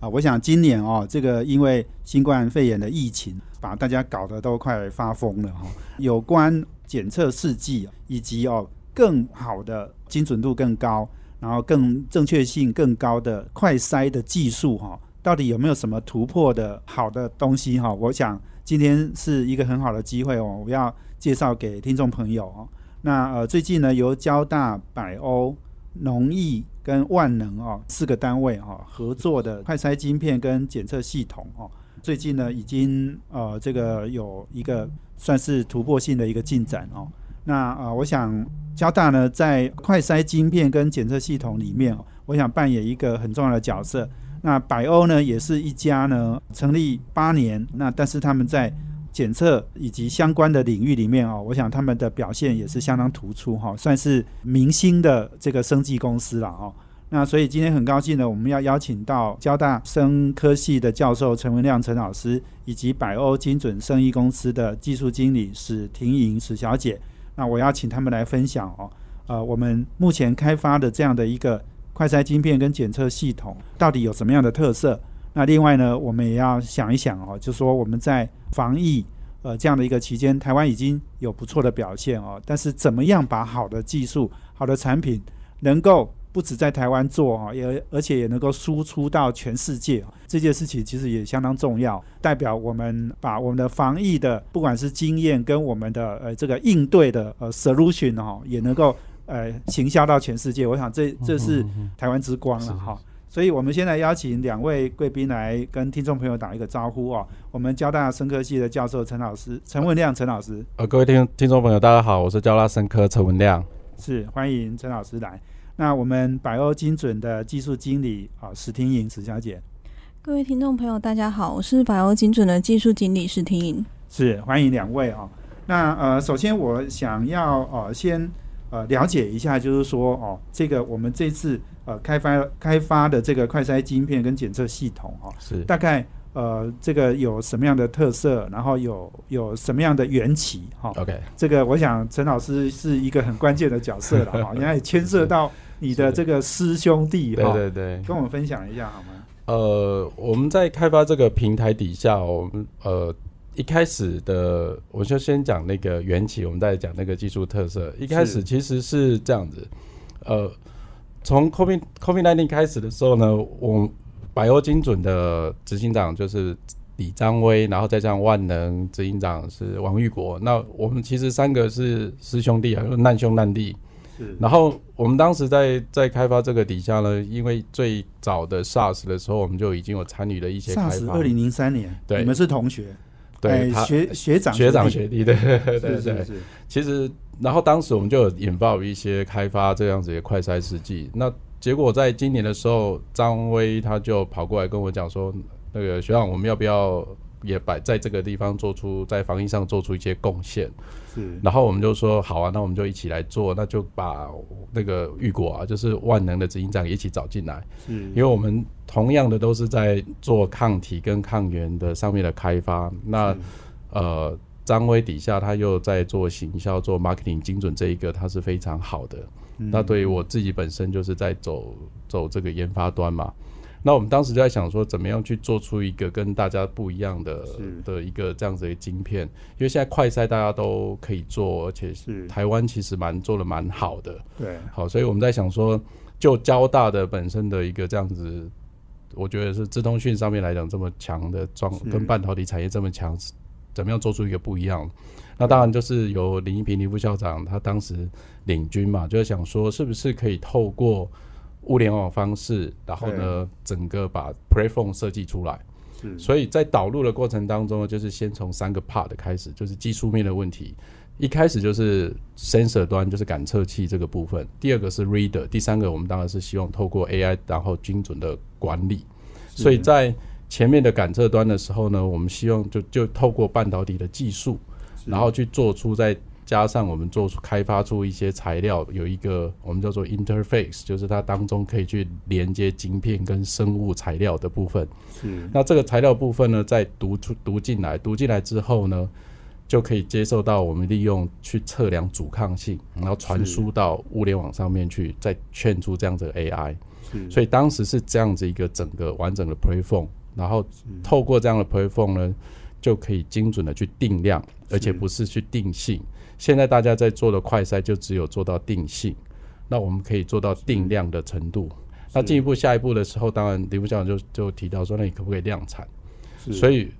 啊，我想今年哦，这个因为新冠肺炎的疫情，把大家搞得都快发疯了哈。有关检测试剂以及哦更好的精准度更高，然后更正确性更高的快筛的技术哈，到底有没有什么突破的好的东西哈？我想今天是一个很好的机会哦，我要介绍给听众朋友哦。那呃，最近呢，由交大、百欧、农艺跟万能哦四个单位哈合作的快筛晶片跟检测系统哦，最近呢已经呃这个有一个算是突破性的一个进展哦。那呃，我想交大呢在快筛晶片跟检测系统里面，我想扮演一个很重要的角色。那百欧呢也是一家呢成立八年，那但是他们在检测以及相关的领域里面哦，我想他们的表现也是相当突出哈，算是明星的这个生技公司了哦。那所以今天很高兴呢，我们要邀请到交大生科系的教授陈文亮陈老师，以及百欧精准生医公司的技术经理史婷莹史小姐。那我要请他们来分享哦，呃，我们目前开发的这样的一个快筛晶片跟检测系统到底有什么样的特色？那另外呢，我们也要想一想哦，就说我们在防疫呃这样的一个期间，台湾已经有不错的表现哦，但是怎么样把好的技术、好的产品能够不止在台湾做哈，也而且也能够输出到全世界，这件事情其实也相当重要，代表我们把我们的防疫的不管是经验跟我们的呃这个应对的呃 solution 哈，也能够呃行销到全世界。我想这这是台湾之光了哈。所以，我们现在邀请两位贵宾来跟听众朋友打一个招呼哦。我们交大生科系的教授陈老师陈文亮陈老师，呃，各位听听众朋友，大家好，我是交大生科陈文亮，是欢迎陈老师来。那我们百欧精准的技术经理啊史婷颖史小姐，各位听众朋友，大家好，我是百欧精准的技术经理史婷颖，是欢迎两位啊。那呃，首先我想要呃先呃了解一下，就是说哦，这个我们这次。呃，开发开发的这个快筛晶片跟检测系统哦，是大概呃这个有什么样的特色，然后有有什么样的缘起哈？OK，这个我想陈老师是一个很关键的角色了哈，因为牵涉到你的这个师兄弟哈，对对对，跟我们分享一下好吗？呃，我们在开发这个平台底下，我们呃一开始的我就先讲那个缘起，我们再讲那个技术特色。一开始其实是这样子，呃。从 COVID COVID nineteen 开始的时候呢，我百欧精准的执行长就是李张威，然后再加上万能执行长是王玉国。那我们其实三个是师兄弟啊，难兄难弟。是。然后我们当时在在开发这个底下呢，因为最早的 SARS 的时候，我们就已经有参与了一些开发。二零零三年，对，你们是同学，对，学学长学长学弟，对对对对。其实。然后当时我们就有引爆一些开发这样子的快筛试剂，那结果在今年的时候，张威他就跑过来跟我讲说，那个学长，我们要不要也摆在这个地方做出在防疫上做出一些贡献？是。然后我们就说好啊，那我们就一起来做，那就把那个玉果啊，就是万能的执行长一起找进来，是。因为我们同样的都是在做抗体跟抗原的上面的开发，那呃。张威底下，他又在做行销、做 marketing 精准这一个，他是非常好的。那对于我自己本身，就是在走走这个研发端嘛。那我们当时就在想说，怎么样去做出一个跟大家不一样的的一个这样子的晶片？因为现在快筛大家都可以做，而且是台湾其实蛮做的蛮好的。对，好，所以我们在想说，就交大的本身的一个这样子，我觉得是资通讯上面来讲这么强的装，跟半导体产业这么强。怎么样做出一个不一样？那当然就是由林一平林副校长他当时领军嘛，就是想说是不是可以透过物联网方式，然后呢整个把 platform 设计出来。所以在导入的过程当中，就是先从三个 part 开始，就是技术面的问题。一开始就是 sensor 端，就是感测器这个部分；第二个是 reader；第三个我们当然是希望透过 AI，然后精准的管理。所以在前面的感测端的时候呢，我们希望就就透过半导体的技术，然后去做出再加上我们做出开发出一些材料，有一个我们叫做 interface，就是它当中可以去连接晶片跟生物材料的部分。是那这个材料部分呢，再读出读进来，读进来之后呢，就可以接受到我们利用去测量阻抗性，然后传输到物联网上面去，再劝出这样子的 AI。是，所以当时是这样子一个整个完整的 preform，然后透过这样的 preform 呢，就可以精准的去定量，而且不是去定性。现在大家在做的快筛就只有做到定性，那我们可以做到定量的程度。那进一步下一步的时候，当然李副校长就就提到说，那你可不可以量产？所以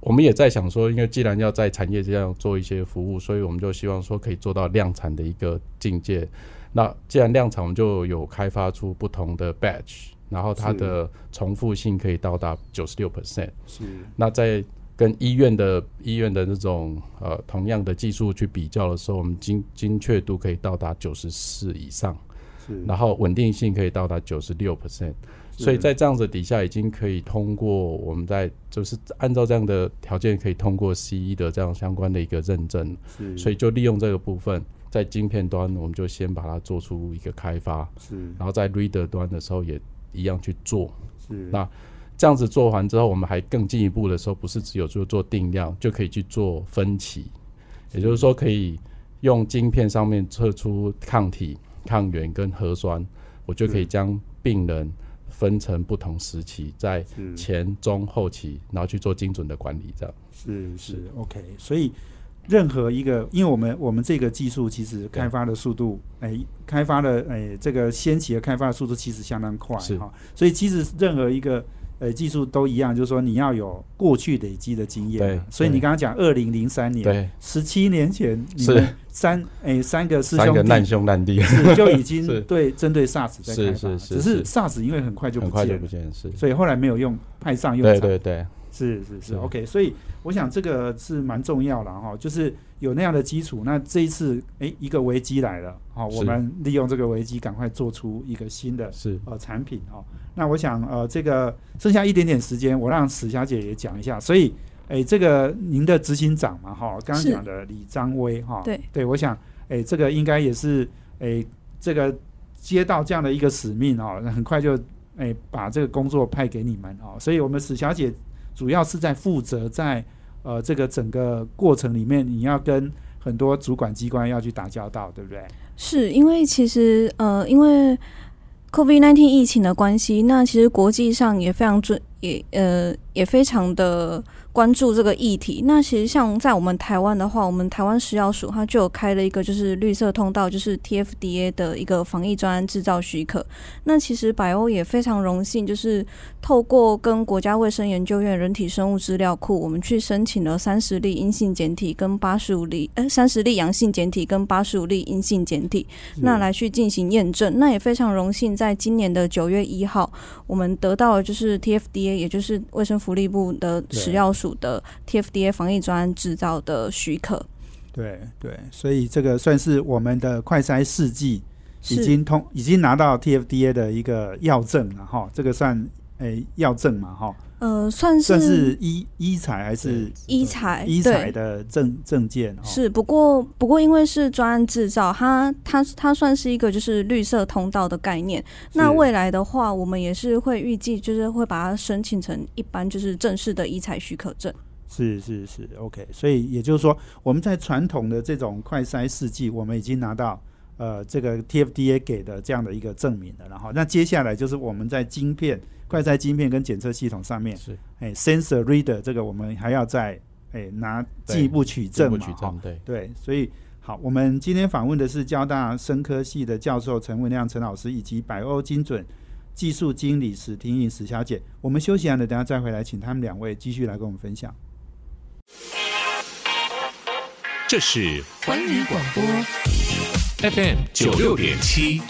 我们也在想说，因为既然要在产业这样做一些服务，所以我们就希望说可以做到量产的一个境界。那既然量产，我们就有开发出不同的 batch，然后它的重复性可以到达九十六 percent。是那在跟医院的医院的那种呃同样的技术去比较的时候，我们精精确度可以到达九十四以上，是，然后稳定性可以到达九十六 percent。所以在这样子底下，已经可以通过我们在就是按照这样的条件，可以通过 C 一的这样相关的一个认证。是所以就利用这个部分，在晶片端，我们就先把它做出一个开发，是然后在 reader 端的时候也一样去做。是那这样子做完之后，我们还更进一步的时候，不是只有就做定量，就可以去做分期，也就是说，可以用晶片上面测出抗体、抗原跟核酸，我就可以将病人分成不同时期，在前、中、后期，然后去做精准的管理，这样。是是。OK，所以任何一个，因为我们我们这个技术其实开发的速度，哎，开发的哎这个先期的开发的速度其实相当快是。哈，所以其实任何一个。呃，技术都一样，就是说你要有过去累积的经验所以你刚刚讲二零零三年，对，十七年前，你是们三哎三个师兄三个难弟兄难弟，是就已经 对针对 SARS 在开发，是是是只是是 SARS 因为很快就很不见了，快就不见，是。所以后来没有用派上用场。对对对，是是是是，OK，所以我想这个是蛮重要的哈，就是有那样的基础。那这一次，诶，一个危机来了，好，是我们利用这个危机，赶快做出一个新的是呃产品哦。那我想呃，这个剩下一点点时间，我让史小姐也讲一下。所以，诶，这个您的执行长嘛，哈，刚刚讲的李张威哈，对对，我想，诶，这个应该也是，诶，这个接到这样的一个使命哦，很快就，诶，把这个工作派给你们哦。所以我们史小姐主要是在负责在呃这个整个过程里面，你要跟很多主管机关要去打交道，对不对？是因为其实呃，因为 COVID-19 疫情的关系，那其实国际上也非常准，也呃也非常的关注这个议题。那其实像在我们台湾的话，我们台湾食药署它就有开了一个就是绿色通道，就是 TFDA 的一个防疫专案制造许可。那其实百欧也非常荣幸，就是透过跟国家卫生研究院人体生物资料库，我们去申请了三十例阴性检体跟八十五例，呃，三十例阳性检体跟八十五例阴性检体，那来去进行验证。那也非常荣幸，在今年的九月一号，我们得到了就是 TFDA，也就是卫生福利部的食药署的 TFDA 防疫专案制造的许可。对对，所以这个算是我们的快筛试剂已经通，已经拿到 TFDA 的一个药证了哈，这个算诶药证嘛哈，呃，算算是是医医材还是医材，医材。的证证件哈？是，不过不过因为是专案制造，它它它算是一个就是绿色通道的概念。那未来的话，我们也是会预计就是会把它申请成一般就是正式的医材许可证。是是是，OK。所以也就是说，我们在传统的这种快筛试剂，我们已经拿到呃这个 TFDA 给的这样的一个证明了。然后，那接下来就是我们在晶片、快筛晶片跟检测系统上面，是。哎，sensor reader 这个我们还要再哎拿对进一步取证嘛，对，对，所以好，我们今天访问的是交大生科系的教授陈文亮陈老师，以及百欧精准技术经理史婷颖史小姐。我们休息完了，等下再回来，请他们两位继续来跟我们分享。这是环宇广播。FM 九六点七，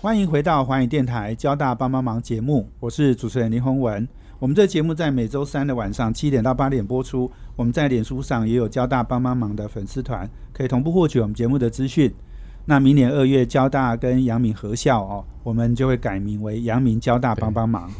欢迎回到环宇电台交大帮帮忙节目，我是主持人林宏文。我们这节目在每周三的晚上七点到八点播出。我们在脸书上也有交大帮帮忙的粉丝团，可以同步获取我们节目的资讯。那明年二月，交大跟阳明合校哦，我们就会改名为阳明交大帮帮忙。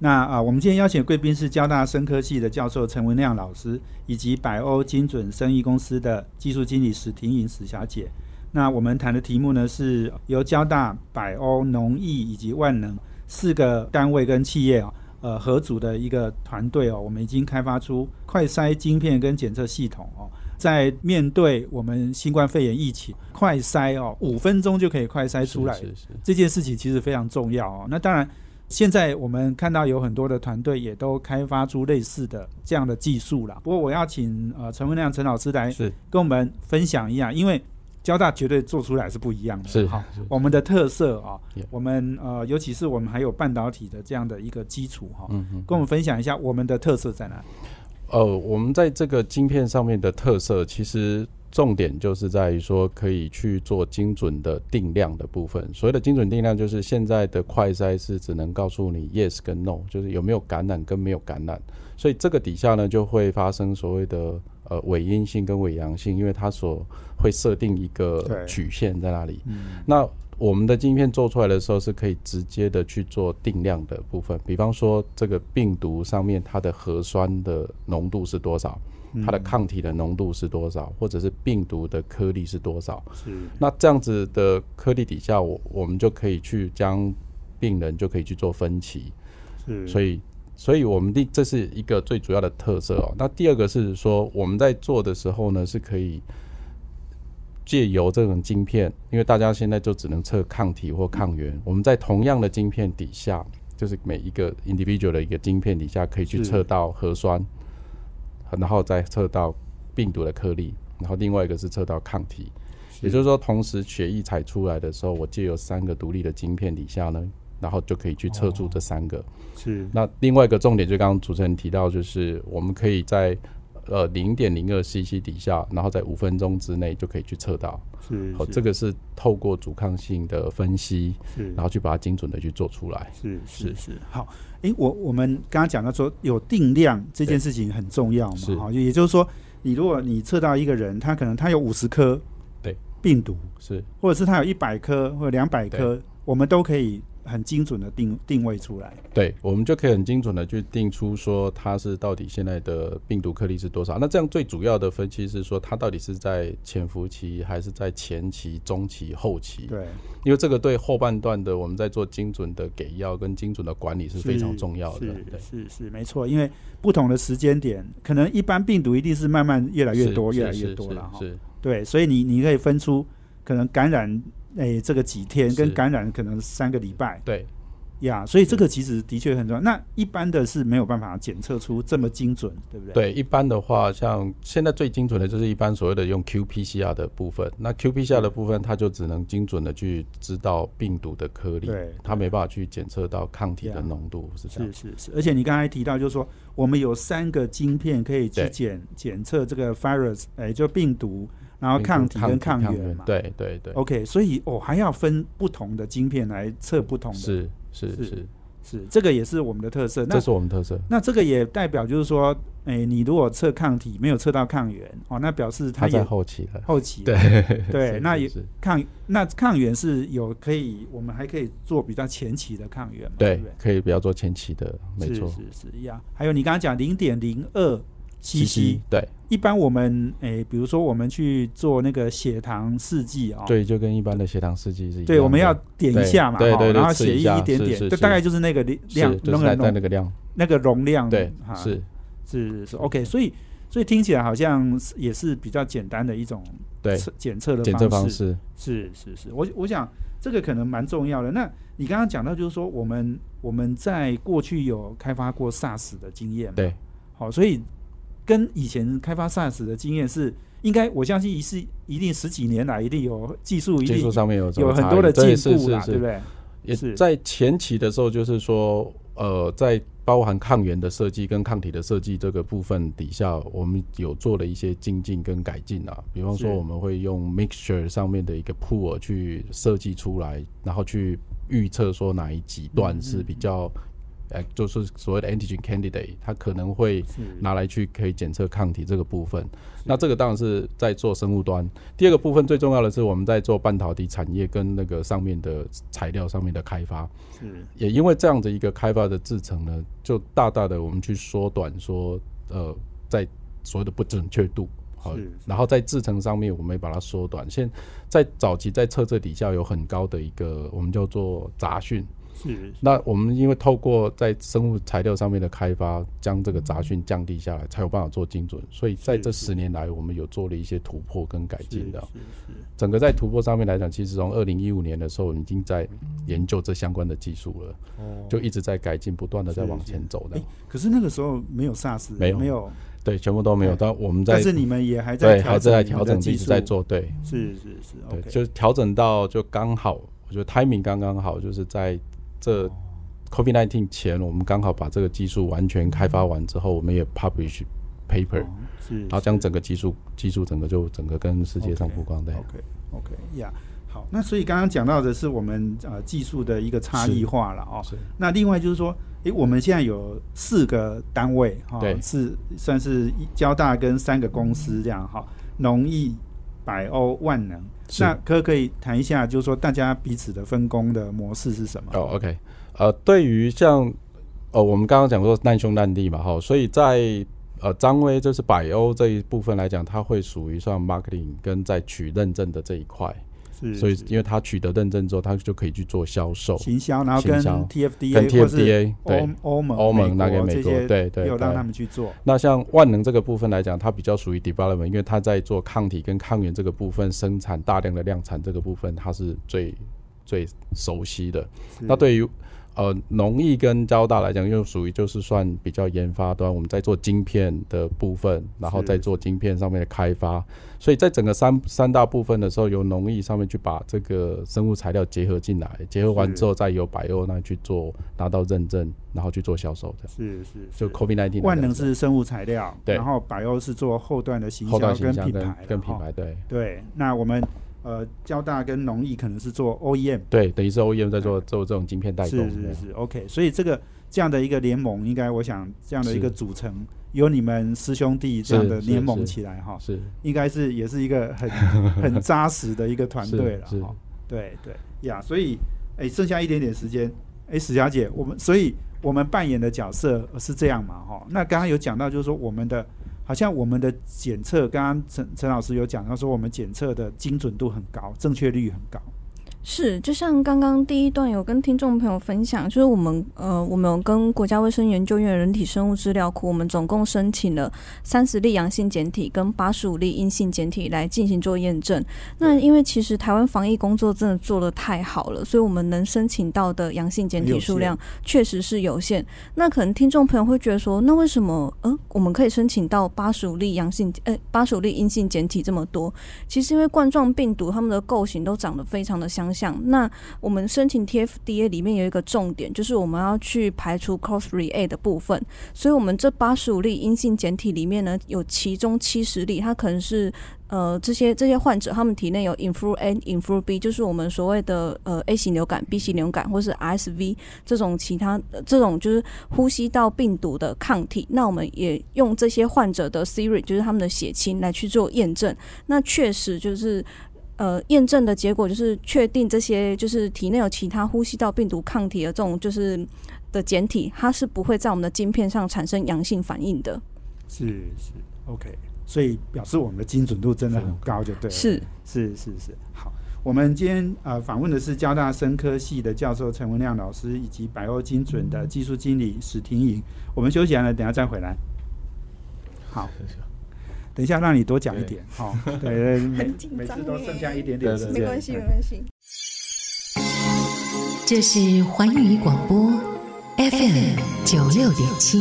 那啊，我们今天邀请贵宾是交大生科系的教授陈文亮老师，以及百欧精准生意公司的技术经理史婷颖史小姐。那我们谈的题目呢，是由交大、百欧、农艺以及万能四个单位跟企业啊，呃合组的一个团队哦，我们已经开发出快筛晶片跟检测系统哦，在面对我们新冠肺炎疫情，快筛哦，五分钟就可以快筛出来，是是是这件事情其实非常重要哦。那当然，现在我们看到有很多的团队也都开发出类似的这样的技术了。不过我要请呃陈文亮陈老师来跟我们分享一下，因为交大绝对做出来是不一样的。是好，我们的特色啊我们呃，尤其是我们还有半导体的这样的一个基础哈，嗯嗯。跟我们分享一下我们的特色在哪里？呃，我们在这个晶片上面的特色，其实重点就是在于说可以去做精准的定量的部分。所谓的精准定量，就是现在的快筛是只能告诉你 yes 跟 no，就是有没有感染跟没有感染。所以这个底下呢，就会发生所谓的呃伪阴性跟伪阳性，因为它所会设定一个曲线在那里。嗯，那我们的晶片做出来的时候，是可以直接的去做定量的部分，比方说这个病毒上面它的核酸的浓度是多少，它的抗体的浓度是多少，或者是病毒的颗粒是多少。是那这样子的颗粒底下，我我们就可以去将病人就可以去做分期。是，所以，所以我们第这是一个最主要的特色哦。那第二个是说，我们在做的时候呢，是可以借由这种晶片，因为大家现在就只能测抗体或抗原，我们在同样的晶片底下，就是每一个 individual 的一个晶片底下，可以去测到核酸，然后再测到病毒的颗粒，然后另外一个是测到抗体。也就是说，同时血液采出来的时候，我借由三个独立的晶片底下呢，然后就可以去测出这三个。是。那另外一个重点，就刚刚主持人提到，就是我们可以在呃零点零二 CC 底下，然后在五分钟之内就可以去测到。是好，这个是透过阻抗性的分析，是。然后去把它精准的去做出来。是是是。是。好，诶，我我们刚刚讲到说有定量这件事情很重要嘛，是好，也就是说，你如果你测到一个人，他可能他有五十颗对。病毒，是。或者是他有一百颗或者两百颗，我们都可以很精准的定定位出来。对，我们就可以很精准的去定出说它是到底现在的病毒颗粒是多少。那这样最主要的分析是说，它到底是在潜伏期还是在前期、中期、后期？对，因为这个对后半段的我们在做精准的给药跟精准的管理是非常重要的。对，是是是，没错，因为不同的时间点，可能一般病毒一定是慢慢越来越多，越来越多了哈。是对，所以你你可以分出可能感染诶、这个几天，跟感染可能三个礼拜对，呀，所以这个其实的确很重要。那一般的是没有办法检测出这么精准，对不对？对，一般的话，像现在最精准的就是一般所谓的用 qPCR 的部分。那 qPCR 的部分，它就只能精准的去知道病毒的颗粒对，它没办法去检测到抗体的浓度，是这样。是是是，而且你刚才提到，就是说我们有三个晶片可以去检检测这个 virus，哎、就病毒，然后抗体跟抗原嘛。对对对，OK，所以哦还要分不同的晶片来测不同的，是是是是，是这个也是我们的特色。那这是我们特色。那这个也代表就是说，哎、你如果测抗体没有测到抗原，哦，那表示它它在也后期了。后期对对那也抗那抗原是有可以，我们还可以做比较前期的抗原嘛，对？可以不要做前期的，没错。是是一样。还有你刚刚讲零点零二 CC，对一般我们诶、比如说我们去做那个血糖试剂啊，对，就跟一般的血糖试剂是一样的。对，我们要点一下嘛，对对对然后血液一点点，这大概就是那个量量是就是在在容那个量，那个容量，对哈，是。是是是 OK，所以所以听起来好像是也是比较简单的一种对。测检测的检测方式。是是是，我我想这个可能蛮重要的。那你刚刚讲到，就是说我们我们在过去有开发过 SARS 的经验嘛，对，好，所以跟以前开发 SARS 的经验是应该，我相信一是一定十几年来一定有技术一定技术上面有有很多的进步啦，是是。对不对？也是。在前期的时候，就是说，呃，在包含抗原的设计跟抗体的设计这个部分底下，我们有做了一些精进跟改进啊。比方说，我们会用 mixture 上面的一个 pool 去设计出来，然后去预测说哪一几段是比较哎，就是所谓的 antigen candidate，它可能会拿来去可以检测抗体这个部分。那这个当然是在做生物端。第二个部分最重要的是我们在做半导体产业跟那个上面的材料上面的开发。是也因为这样的一个开发的制程呢，就大大的我们去缩短说呃在所有的不准确度。好然后在制程上面，我们也把它缩短。现在早期在测测底下有很高的一个我们叫做杂讯，是那我们因为透过在生物材料上面的开发，将这个杂讯降低下来，才有办法做精准。所以在这是是十年来，我们有做了一些突破跟改进的。是是整个在突破上面来讲，其实从二零一五年的时候，我们已经在研究这相关的技术了，哦就一直在改进，不断的在往前走的诶。可是那个时候没有 SARS，没有没有，对，全部都没有。但我们在但是你们也还在对还在调调整，一直在做。对是是是对就调整到就刚好，我觉得 timing 刚刚好，就是在这哦 COVID nineteen 前，我们刚好把这个技术完全开发完之后，我们也 publish paper，、哦是，然后将整个技术技术整个就整个跟世界上曝光。的，OK OK 呀、好，那所以刚刚讲到的是我们呃技术的一个差异化了哦。是那另外就是说，诶，我们现在有四个单位哈、对是算是一交大跟三个公司这样哈，农艺、百欧、万能。那可不可以谈一下，就是说大家彼此的分工的模式是什么？哦，OK，呃，对于像呃我们刚刚讲说难兄难弟嘛，哈，所以在呃张威就是百欧这一部分来讲，它会属于算 marketing 跟在取认证的这一块，是，所以因为他取得认证之后，他就可以去做销售。行销，然后跟 TFDA 跟 TFDA 对欧欧盟欧盟拿给美国对对有让他们去做。那像万能这个部分来讲，它比较属于 development，因为它在做抗体跟抗原这个部分生产大量的量产这个部分，它是最最熟悉的。那对于呃农艺跟交大来讲，又属于就是算比较研发端，我们在做晶片的部分，然后是在做晶片上面的开发。所以在整个三三大部分的时候，由农艺上面去把这个生物材料结合进来，结合完之后再由百欧那去做拿到认证，然后去做销售的。是是就是 COVID nineteen 万能是生物材料，对然后百欧是做后段的行后销跟品牌跟品牌对对，那我们呃交大跟农艺可能是做 OEM，对，等于是 OEM 在做做这种晶片代工。是是是 OK，所以这个这样的一个联盟，应该我想这样的一个组成，有你们师兄弟这样的联盟起来哈，是应该是也是一个很很扎实的一个团队了 哈。对对呀，所以哎，剩下一点点时间，哎，史小姐，我们所以我们扮演的角色是这样嘛哈？那刚刚有讲到，就是说我们的好像我们的检测，刚刚陈陈老师有讲到说，我们检测的精准度很高，正确率很高。是，就像刚刚第一段有跟听众朋友分享，就是我们呃，我们有跟国家卫生研究院人体生物资料库，我们总共申请了三十例阳性检体跟八十五例阴性检体来进行做验证。那因为其实台湾防疫工作真的做得太好了，所以我们能申请到的阳性检体数量确实是有限。那可能听众朋友会觉得说，那为什么呃我们可以申请到八十五例阳性呃八十五例阴性检体这么多？其实因为冠状病毒它们的构型都长得非常的相像。那我们申请 TFDA 里面有一个重点，就是我们要去排除 cross rea 的部分。所以，我们这八十五例阴性检体里面呢，有其中七十例，它可能是呃这些这些患者他们体内有 influ A、influ B，就是我们所谓的呃 A 型流感、B 型流感或是 SV 这种其他、这种就是呼吸道病毒的抗体。那我们也用这些患者的 serum，就是他们的血清来去做验证。那确实就是。呃，验证的结果就是确定这些就是体内有其他呼吸道病毒抗体的这种就是的简体，它是不会在我们的晶片上产生阳性反应的。是是 OK，所以表示我们的精准度真的很高，就对了。是是是是，好。我们今天呃访问的是交大生科系的教授陈文亮老师，以及百欧精准的技术经理史婷颖。我们休息完了，等下再回来。好。等一下，让你多讲一点，好、哦，对对，每每次都剩下一点点时间，没关系，没关系。这是环宇广播 FM 九六点七，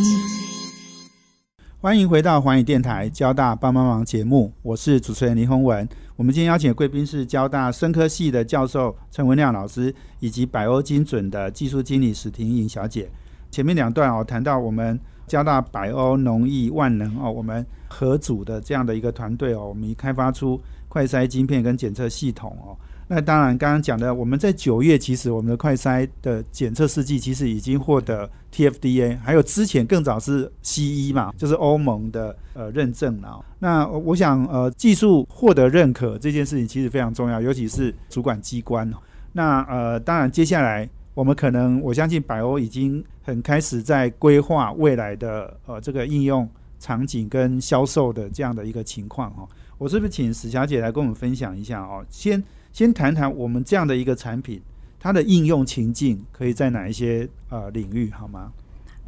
欢迎回到环宇电台交大帮帮忙节目，我是主持人林宏文。我们今天邀请的贵宾是交大生科系的教授陈文亮老师，以及百欧精准的技术经理史婷颖小姐。前面两段哦，谈到我们加大百欧农艺万能哦，我们合组的这样的一个团队哦，我们开发出快筛晶片跟检测系统哦。那当然，刚刚讲的，我们在九月其实我们的快筛的检测试剂其实已经获得 TFDA，还有之前更早是 CE 嘛，就是欧盟的呃认证了。那我想呃，技术获得认可这件事情其实非常重要，尤其是主管机关。那呃，当然接下来我们可能我相信百欧已经很开始在规划未来的呃这个应用场景跟销售的这样的一个情况哈。我是不是请史小姐来跟我们分享一下哦？先。先谈谈我们这样的一个产品，它的应用情境可以在哪一些呃领域，好吗？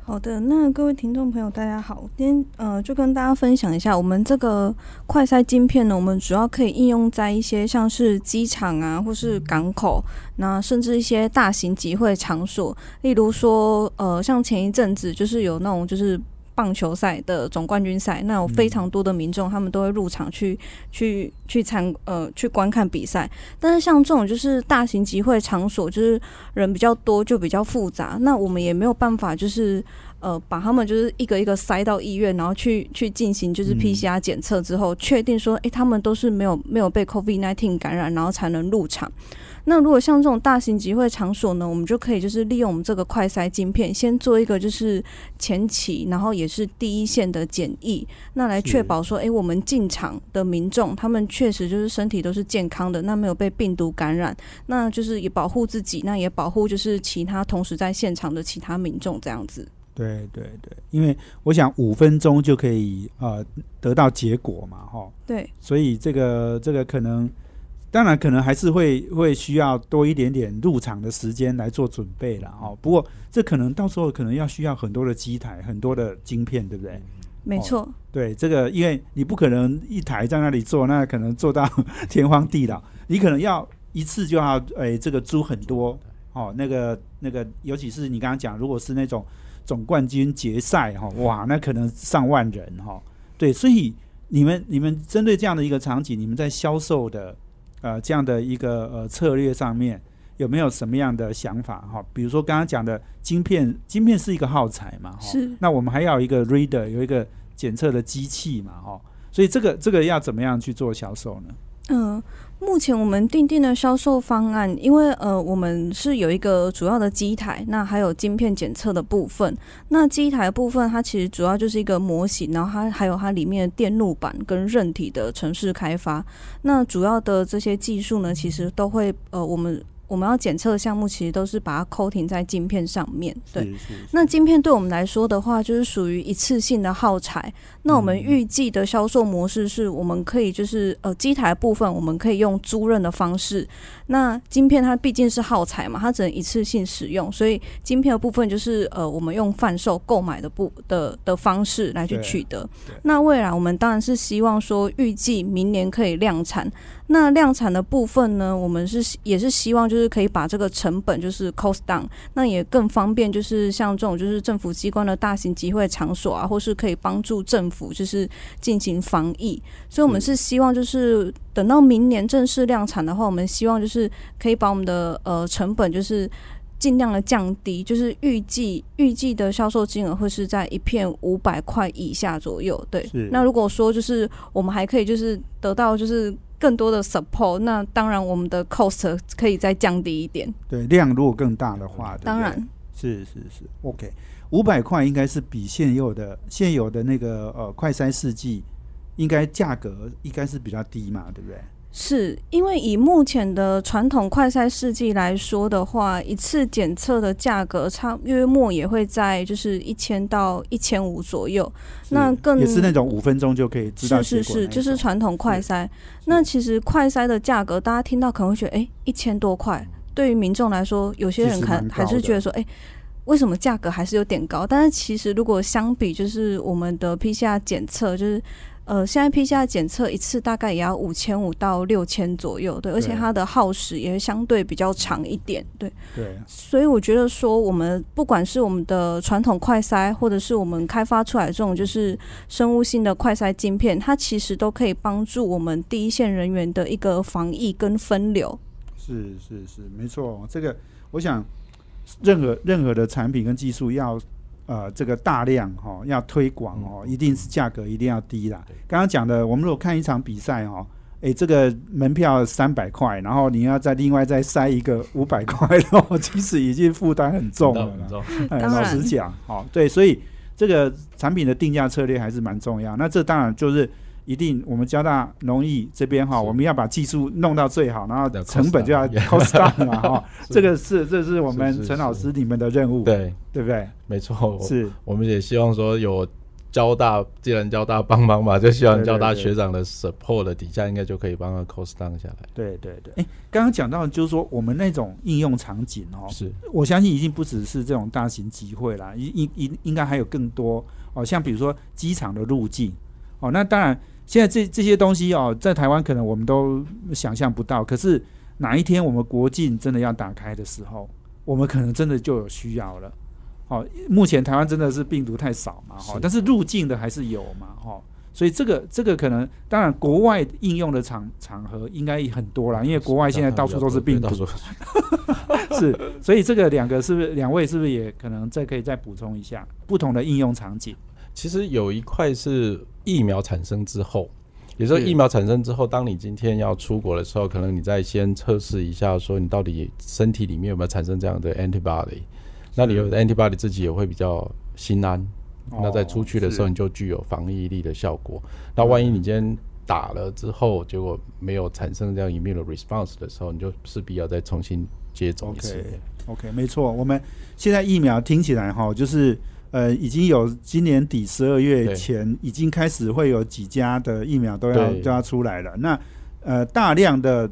好的，那各位听众朋友，大家好，今天呃就跟大家分享一下，我们这个快筛镜片呢，我们主要可以应用在一些像是机场啊，或是港口，那甚至一些大型集会场所，例如说呃，像前一阵子就是有那种就是。棒球赛的总冠军赛，那有非常多的民众，他们都会入场去去去参呃去观看比赛。但是像这种就是大型集会场所，就是人比较多，就比较复杂。那我们也没有办法，就是呃把他们就是一个一个塞到医院，然后去去进行就是 PCR 检测之后，确定说，诶，他们都是没有没有被 COVID-19 感染，然后才能入场。那如果像这种大型集会场所呢，我们就可以就是利用我们这个快筛晶片，先做一个就是前期，然后也是第一线的检疫，那来确保说，哎，我们进场的民众他们确实就是身体都是健康的，那没有被病毒感染，那就是也保护自己，那也保护就是其他同时在现场的其他民众这样子。对对对，因为我想五分钟就可以呃得到结果嘛，哈。对。所以这个这个可能。当然，可能还是会会需要多一点点入场的时间来做准备了哦。不过，这可能到时候可能要需要很多的机台、很多的晶片，对不对？没错。对这个，因为你不可能一台在那里做，那可能做到天荒地老。你可能要一次就要诶，这个租很多哦。那个那个，尤其是你刚刚讲，如果是那种总冠军决赛哈，哇，那可能上万人哈。对，所以你们你们针对这样的一个场景，你们在销售的。呃，这样的一个呃策略上面有没有什么样的想法哈？比如说刚刚讲的晶片，晶片是一个耗材嘛，是。那我们还要一个 reader，有一个检测的机器嘛，哈。所以这个这个要怎么样去做销售呢？嗯。目前我们定定的销售方案，因为呃，我们是有一个主要的机台，那还有晶片检测的部分。那机台部分，它其实主要就是一个模型，然后它还有它里面的电路板跟韧体的城市开发。那主要的这些技术呢，其实都会呃，我们。我们要检测的项目其实都是把它扣停在晶片上面，对。那晶片对我们来说的话，就是属于一次性的耗材。那我们预计的销售模式是，我们可以就是呃机台部分，我们可以用租赁的方式。那晶片它毕竟是耗材嘛，它只能一次性使用，所以晶片的部分就是呃我们用贩售购买的部的的方式来去取得。那未来我们当然是希望说，预计明年可以量产。那量产的部分呢，我们是也是希望就是可以把这个成本就是 cost down，那也更方便就是像这种就是政府机关的大型集会场所啊，或是可以帮助政府就是进行防疫，所以我们是希望就是等到明年正式量产的话，我们希望就是可以把我们的呃成本就是尽量的降低，就是预计预计的销售金额会是在一片五百块以下左右。对，那如果说就是我们还可以就是得到就是。更多的 support，那当然我们的 cost 可以再降低一点。对，量如果更大的话，当然是是是 OK。五百块应该是比现有的现有的那个呃快筛试剂，应该价格应该是比较低嘛，对不对？是因为以目前的传统快筛试剂来说的话，一次检测的价格差约莫也会在就是一千到一千五左右。那更也是那种五分钟就可以知道是是是，就是传统快筛。那其实快筛的价格，大家听到可能会觉得，哎，一千多块，对于民众来说，有些人看还是觉得说，哎，为什么价格还是有点高？但是其实如果相比，就是我们的 PCR 检测，就是。呃，现在 PCR 检测一次大概也要五千五到六千左右，对，而且它的耗时也相对比较长一点，对。对。所以我觉得说，我们不管是我们的传统快筛，或者是我们开发出来这种就是生物性的快筛晶片，它其实都可以帮助我们第一线人员的一个防疫跟分流。是是是，没错。这个我想，任何任何的产品跟技术要。呃，这个大量哈要推广哦，一定是价格一定要低啦。刚刚讲的，我们如果看一场比赛哦，诶，这个门票三百块，然后你要再另外再塞一个 五百块，然后其实已经负担很重了老实讲，哦，对，所以这个产品的定价策略还是蛮重要。那这当然就是一定，我们交大农艺这边哈，我们要把技术弄到最好，然后成本就要 cost down 嘛，哈，这个是这是我们陈老师你们的任务，对，对不对？没错，是，我们也希望说有交大，既然交大帮忙嘛，就希望交大学长的 support 的底下，应该就可以帮他 cost down 下来。对对对。哎，刚刚讲到就是说我们那种应用场景哦，是。我相信已经不只是这种大型集会啦，应应应应该还有更多。哦，像比如说机场的路径。哦，那当然现在这这些东西哦，在台湾可能我们都想象不到，可是哪一天我们国境真的要打开的时候，我们可能真的就有需要了。哦，目前台湾真的是病毒太少嘛，哈是，但是入境的还是有嘛，哈，所以这个这个可能，当然国外应用的场场合应该很多啦，因为国外现在到处都是病毒 是，所以这个两个是不是两位是不是也可能再可以再补充一下不同的应用场景？其实有一块是疫苗产生之后，也就是是疫苗产生之后，当你今天要出国的时候，可能你再先测试一下，说你到底身体里面有没有产生这样的 antibody。那你有 antibody 自己也会比较心安，那在出去的时候哦你就具有防疫力的效果。那万一你今天打了之后，结果没有产生这样 immune response 的时候，你就势必要再重新接种一次。OK OK，没错，我们现在疫苗听起来哈，就是呃，已经有今年底十二月前已经开始会有几家的疫苗都要对。都要出来了。那呃，大量的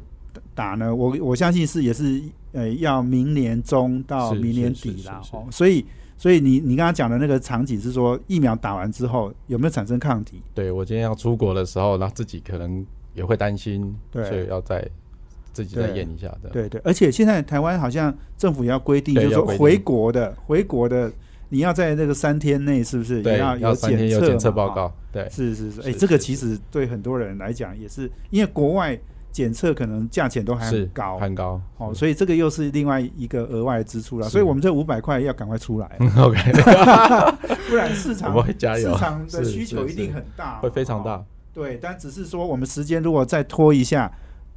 打呢，我我相信是也是呃要明年中到明年底啦哦，所以所以你你刚刚讲的那个场景是说疫苗打完之后有没有产生抗体？对我今天要出国的时候，然后自己可能也会担心，对。所以要再自己再验一下的。对对，而且现在台湾好像政府也要规定，就是说回国的回国的，你要在那个三天内是不是也对，要有三天有检嘛哈检测报告。对，是是是，哎、是这个其实对很多人来讲也是，因为国外检测可能价钱都还很高，很高。哦，所以这个又是另外一个额外的支出了。所以我们这五百块要赶快出来，OK，不然市场我们会加油市场的需求一定很大，会非常大哦。。对，但只是说我们时间如果再拖一下，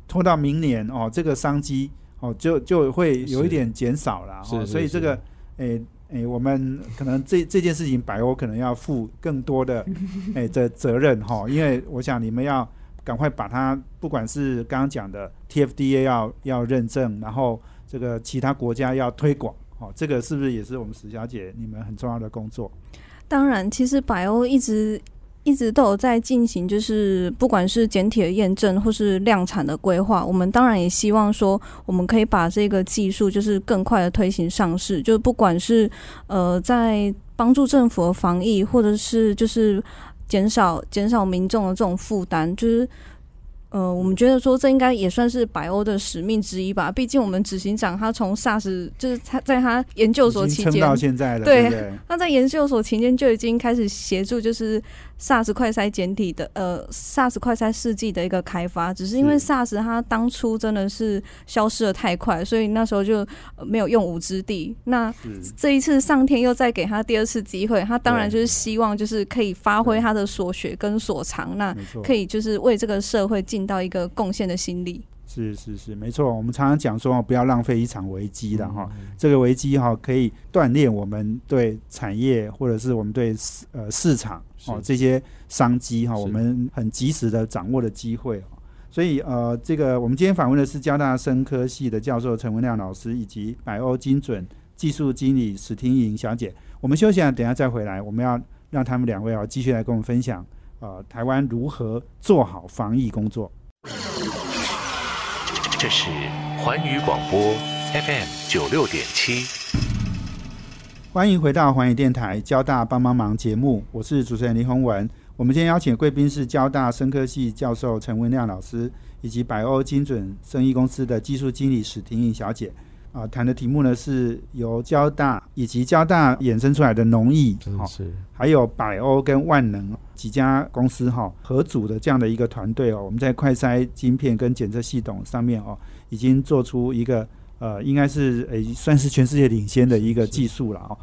拖到明年哦，这个商机哦就就会有一是点减少了。哦，所以这个诶诶，我们可能这这件事情百欧可能要负更多的 哎的责任哈、因为我想你们要赶快把它，不管是刚刚讲的 TFDA 要要认证，然后这个其他国家要推广。哦，这个是不是也是我们史小姐你们很重要的工作？当然，其实百欧一直一直都有在进行，就是不管是简体的验证或是量产的规划，我们当然也希望说，我们可以把这个技术就是更快的推行上市，就是不管是呃在帮助政府的防疫，或者是就是减少减少民众的这种负担，就是。呃，我们觉得说这应该也算是百欧的使命之一吧。毕竟我们执行长他从 SARS 就是他在他研究所期间撑到，现在了，对对对？他在研究所期间就已经开始协助，就是 SARS 快筛简体的呃 SARS 快筛试剂的一个开发，只是因为是 SARS 它当初真的是消失的太快，所以那时候就呃没有用武之地。那这一次上天又再给他第二次机会，他当然就是希望就是可以发挥他的所学跟所长，那，可以就是为这个社会尽到一个贡献的心力。是是是，没错。我们常常讲说，不要浪费一场危机的哈。嗯这个危机哈，可以锻炼我们对产业或者是我们对市呃市场哦是这些商机哈，是我们很及时的掌握的机会哦。所以呃，这个我们今天访问的是交大生科系的教授陈文亮老师，以及百欧精准技术经理史婷莹小姐。我们休息了，等一下再回来，我们要让他们两位哦继续来跟我们分享呃台湾如何做好防疫工作。这是环宇广播 FM 九六点七。欢迎回到环宇电台交大帮帮忙节目，我是主持人林宏文。我们今天邀请贵宾是交大生科系教授陈文亮老师，以及百欧精准生意公司的技术经理史婷颖小姐。啊，谈的题目呢是由交大以及交大衍生出来的农艺，好、真是还有百欧跟万能几家公司哈、合组的这样的一个团队哦，我们在快筛晶片跟检测系统上面哦，已经做出一个呃，应该是诶、算是全世界领先的一个技术了哦。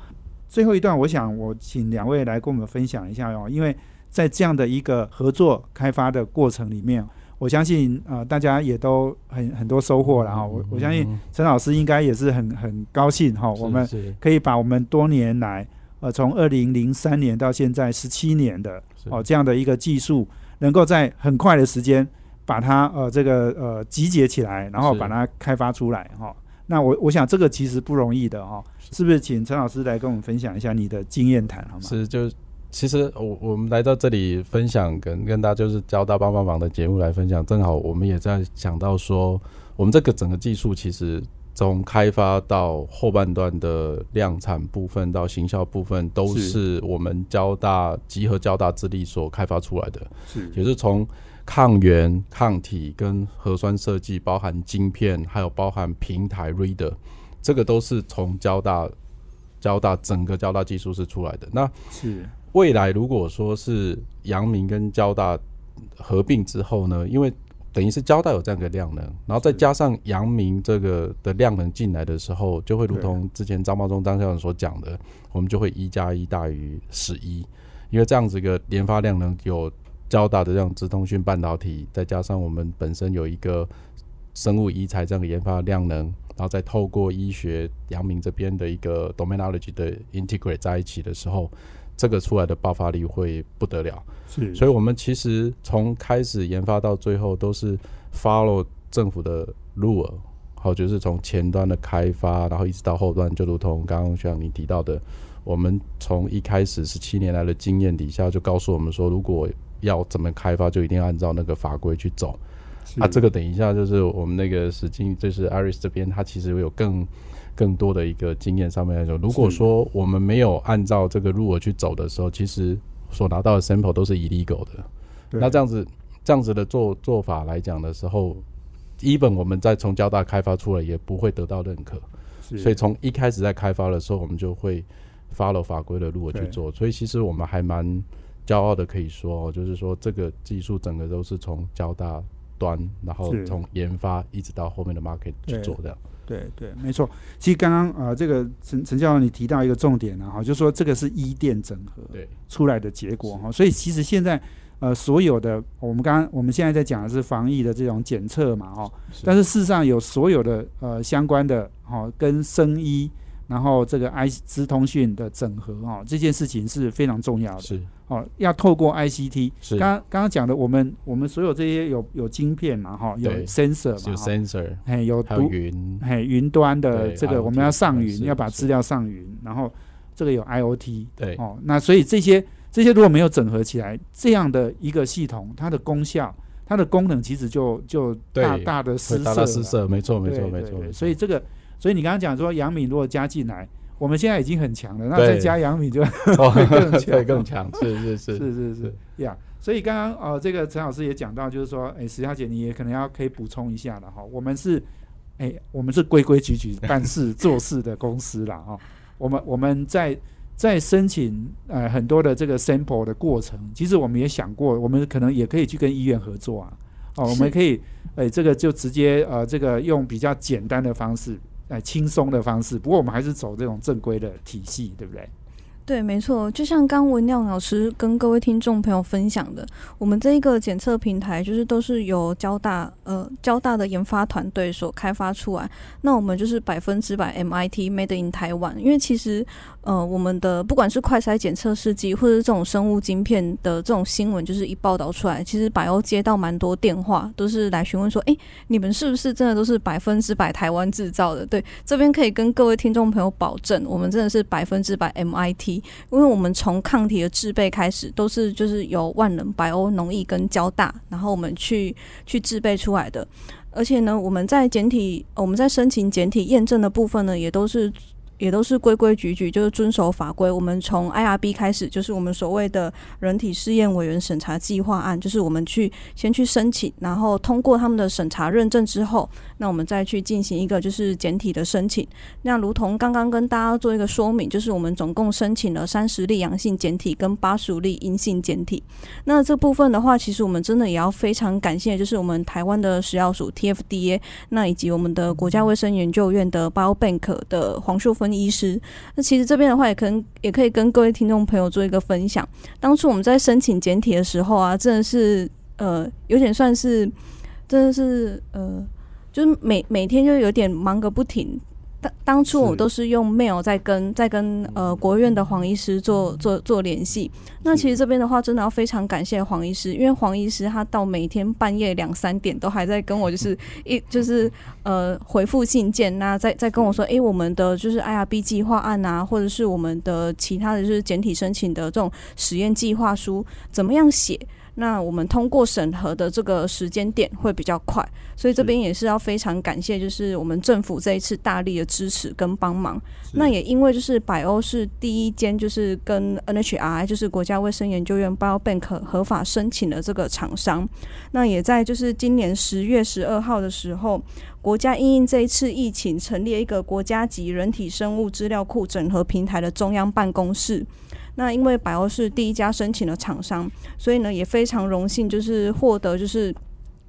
最后一段，我想我请两位来跟我们分享一下哦，因为在这样的一个合作开发的过程里面，我相信呃大家也都很很多收获了哈。我我相信陈老师应该也是很很高兴哈，我们可以把我们多年来呃从二零零三年到现在十七年的哦这样的一个技术，能够在很快的时间把它呃这个呃集结起来，然后把它开发出来哈。那我我想这个其实不容易的哦，是不是？请陈老师来跟我们分享一下你的经验谈好吗？是就其实我我们来到这里分享跟跟大家就是交大帮帮忙的节目来分享，正好我们也在想到说，我们这个整个技术其实从开发到后半段的量产部分到行销部分，都是是我们交大集合交大之力所开发出来的。是也是从抗原、抗体跟核酸设计，包含晶片，还有包含平台 reader，这个都是从交大交大整个交大技术是出来的。那是。未来如果说是阳明跟交大合并之后呢，因为等于是交大有这样一个量能，然后再加上阳明这个的量能进来的时候，就会如同之前张茂忠张校长所讲的，我们就会一加一大于十一，因为这样子一个研发量能有交大的这样资通讯半导体，再加上我们本身有一个生物医材这样的研发量能，然后再透过医学阳明这边的一个 dominology 的 integrate 在一起的时候，这个出来的爆发力会不得了。是，所以我们其实从开始研发到最后都是 follow 政府的路儿，好，就是从前端的开发，然后一直到后端，就如同刚刚像你提到的，我们从一开始十七年来的经验底下，就告诉我们说，如果要怎么开发，就一定要按照那个法规去走。是啊，这个等一下就是我们那个史经，就是 Iris 这边，他其实有更更多的一个经验上面来说，如果说我们没有按照这个路儿去走的时候，其实所拿到的 sample 都是 illegal 的。那这样子这样子的做做法来讲的时候，even 我们再从交大开发出来，也不会得到认可。所以从一开始在开发的时候，我们就会 follow 法规的路而去对做。所以其实我们还蛮骄傲的，可以说哦，就是说这个技术整个都是从交大端，然后从研发一直到后面的 market 去做的。对对，没错。其实刚刚呃，这个陈陈教授你提到一个重点啊，哈，就是说这个是医电整合对，出来的结果哈，所以其实现在呃所有的我们刚刚我们现在在讲的是防疫的这种检测嘛哈，但是事实上有所有的呃相关的哈、跟生医，然后这个 I 资通讯的整合哈、这件事情是非常重要的。是。哦，要透过 ICT。是。刚刚刚刚讲的，我们我们所有这些有有晶片嘛哈，有 sensor 有嘛有，sensor，嘿有还有云，嘿，云端的对这个我们要上云，要把资料上云，然后这个有 IOT 对。哦，那所以这些这些如果没有整合起来，这样的一个系统，它的功效、它的功能其实就就大大的失色大失色，没错没错没错。所以这个，所以你刚刚讲说杨敏如果加进来，我们现在已经很强了，那再加杨敏就 会更强对更强，是是是是是是呀。所以刚刚呃，这个陈老师也讲到，就是说，哎，石小姐你也可能要可以补充一下了哈。我们是，哎，我们是规规矩矩办事做事的公司啦哈。我们我们在在申请呃很多的这个 sample 的过程，其实我们也想过，我们可能也可以去跟医院合作啊。哦，我们可以，哎，这个就直接呃，这个用比较简单的方式，哎，轻松的方式。不过我们还是走这种正规的体系，对不对？对，没错，就像刚文亮老师跟各位听众朋友分享的，我们这一个检测平台就是都是由交大呃交大的研发团队所开发出来。那我们就是百分之百 MIT Made in 台湾，因为其实呃我们的不管是快筛检测试剂或者是这种生物晶片的这种新闻，就是一报道出来，其实百欧接到蛮多电话，都是来询问说，诶，你们是不是真的都是百分之百台湾制造的？对，这边可以跟各位听众朋友保证，我们真的是百分之百 MIT。因为我们从抗体的制备开始，都是就是由万能、白欧、农艺跟交大，然后我们去去制备出来的。而且呢，我们在简体，我们在申请简体验证的部分呢，也都是也都是规规矩矩，就是遵守法规。我们从 IRB 开始，就是我们所谓的人体试验委员审查计划案，就是我们去先去申请，然后通过他们的审查认证之后，那我们再去进行一个就是检体的申请。那如同刚刚跟大家做一个说明，就是我们总共申请了三十例阳性检体跟八十五例阴性检体。那这部分的话，其实我们真的也要非常感谢，就是我们台湾的食药署 TFDA，那以及我们的国家卫生研究院的 BioBank 的黄秀芬医师。那其实这边的话，也可能也可以跟各位听众朋友做一个分享。当初我们在申请简体的时候啊，真的是呃有点算是真的是呃，就是每每天就有点忙个不停。当当初我都是用 mail 在跟在跟呃国务院的黄医师做做做联系。那其实这边的话，真的要非常感谢黄医师，因为黄医师他到每天半夜两三点都还在跟我就是一就是呃回复信件，那在在跟我说，诶，我们的就是 IRB 计划案啊，或者是我们的其他的就是简体申请的这种实验计划书怎么样写？那我们通过审核的这个时间点会比较快，所以这边也是要非常感谢，就是我们政府这一次大力的支持跟帮忙。那也因为就是百欧是第一间就是跟 NHRI 就是国家卫生研究院 BioBank 合法申请的这个厂商，那也在就是今年十月十二号的时候，国家因应这一次疫情，成立了一个国家级人体生物资料库整合平台的中央办公室。那因为百欧是第一家申请的厂商，所以呢也非常荣幸，就是获得就是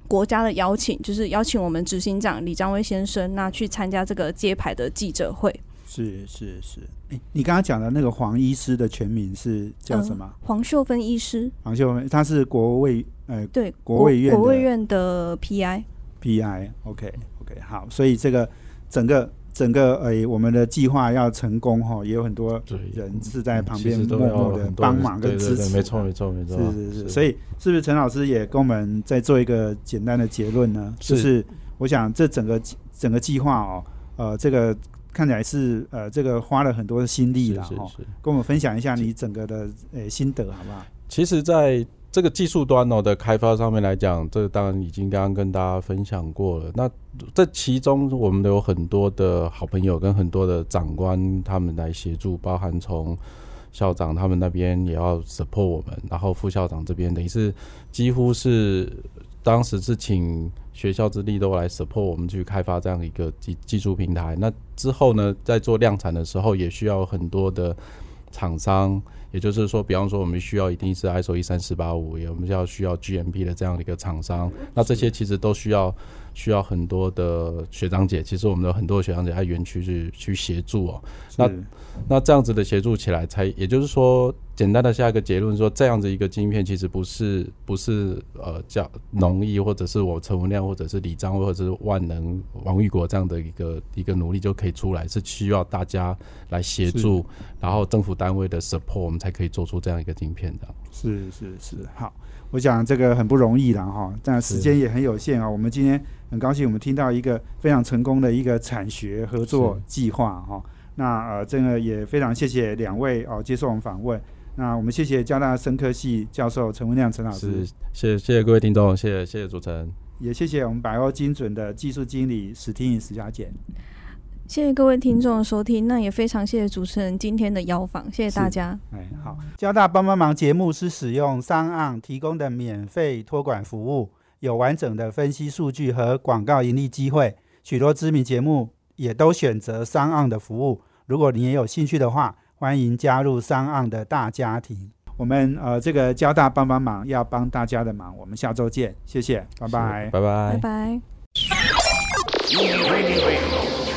国家的邀请，就是邀请我们执行长李章威先生那去参加这个揭牌的记者会。是是是。诶你刚刚讲的那个黄医师的全名是叫什么？呃黄秀芬医师，黄秀芬，他是国卫呃对，国卫院国卫院的 PI。PI。OK OK，好，所以这个整个整个呃我们的计划要成功哈，也有很多人是在旁边默默的帮忙跟支持。对没错没错没错，是是是，所以是不是陈老师也跟我们再做一个简单的结论呢？是就是我想这整个整个计划哦，呃，这个看起来是呃这个花了很多的心力了哈。跟我们分享一下你整个的呃心得好不好？其实，在这个技术端哦的开发上面来讲，这当然已经刚刚跟大家分享过了。那这其中，我们都有很多的好朋友跟很多的长官他们来协助，包含从校长他们那边也要 support 我们，然后副校长这边等于是几乎是当时是请学校之力都来 support 我们去开发这样一个技技术平台。那之后呢，在做量产的时候，也需要很多的厂商。也就是说，比方说，我们需要一定是 ISO 一三四八五，也我们要需要 GMP 的这样的一个厂商，那这些其实都需要需要很多的学长姐，其实我们有很多的学长姐在园区去去协助哦。那那这样子的协助起来才，也就是说，简单的下一个结论说，这样子一个晶片其实不是不是呃叫农艺或者是我陈文亮或者是李章或者是万能王玉国这样的一个一个努力就可以出来，是需要大家来协助，然后政府单位的 support，我们才可以做出这样一个晶片的。是是是，好，我想这个很不容易了哈，但时间也很有限啊。我们今天很高兴，我们听到一个非常成功的一个产学合作计划哈。那呃，这个也非常谢谢两位哦接受我们访问。那我们谢谢交大生科系教授陈文亮陈老师是，，谢谢谢谢各位听众，谢谢谢谢主持人。也谢谢我们百欧精准的技术经理史汀颖史小姐。谢谢各位听众的收听，那也非常谢谢主持人今天的邀访，谢谢大家。哎，好，交大帮帮忙节目是使用商岸提供的免费托管服务，有完整的分析数据和广告盈利机会。许多知名节目也都选择商岸的服务。如果你也有兴趣的话，欢迎加入商岸的大家庭。我们呃，这个交大帮帮忙要帮大家的忙，我们下周见，谢谢，拜拜。拜拜拜拜。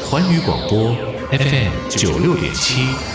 环宇广播 FM 九六点七。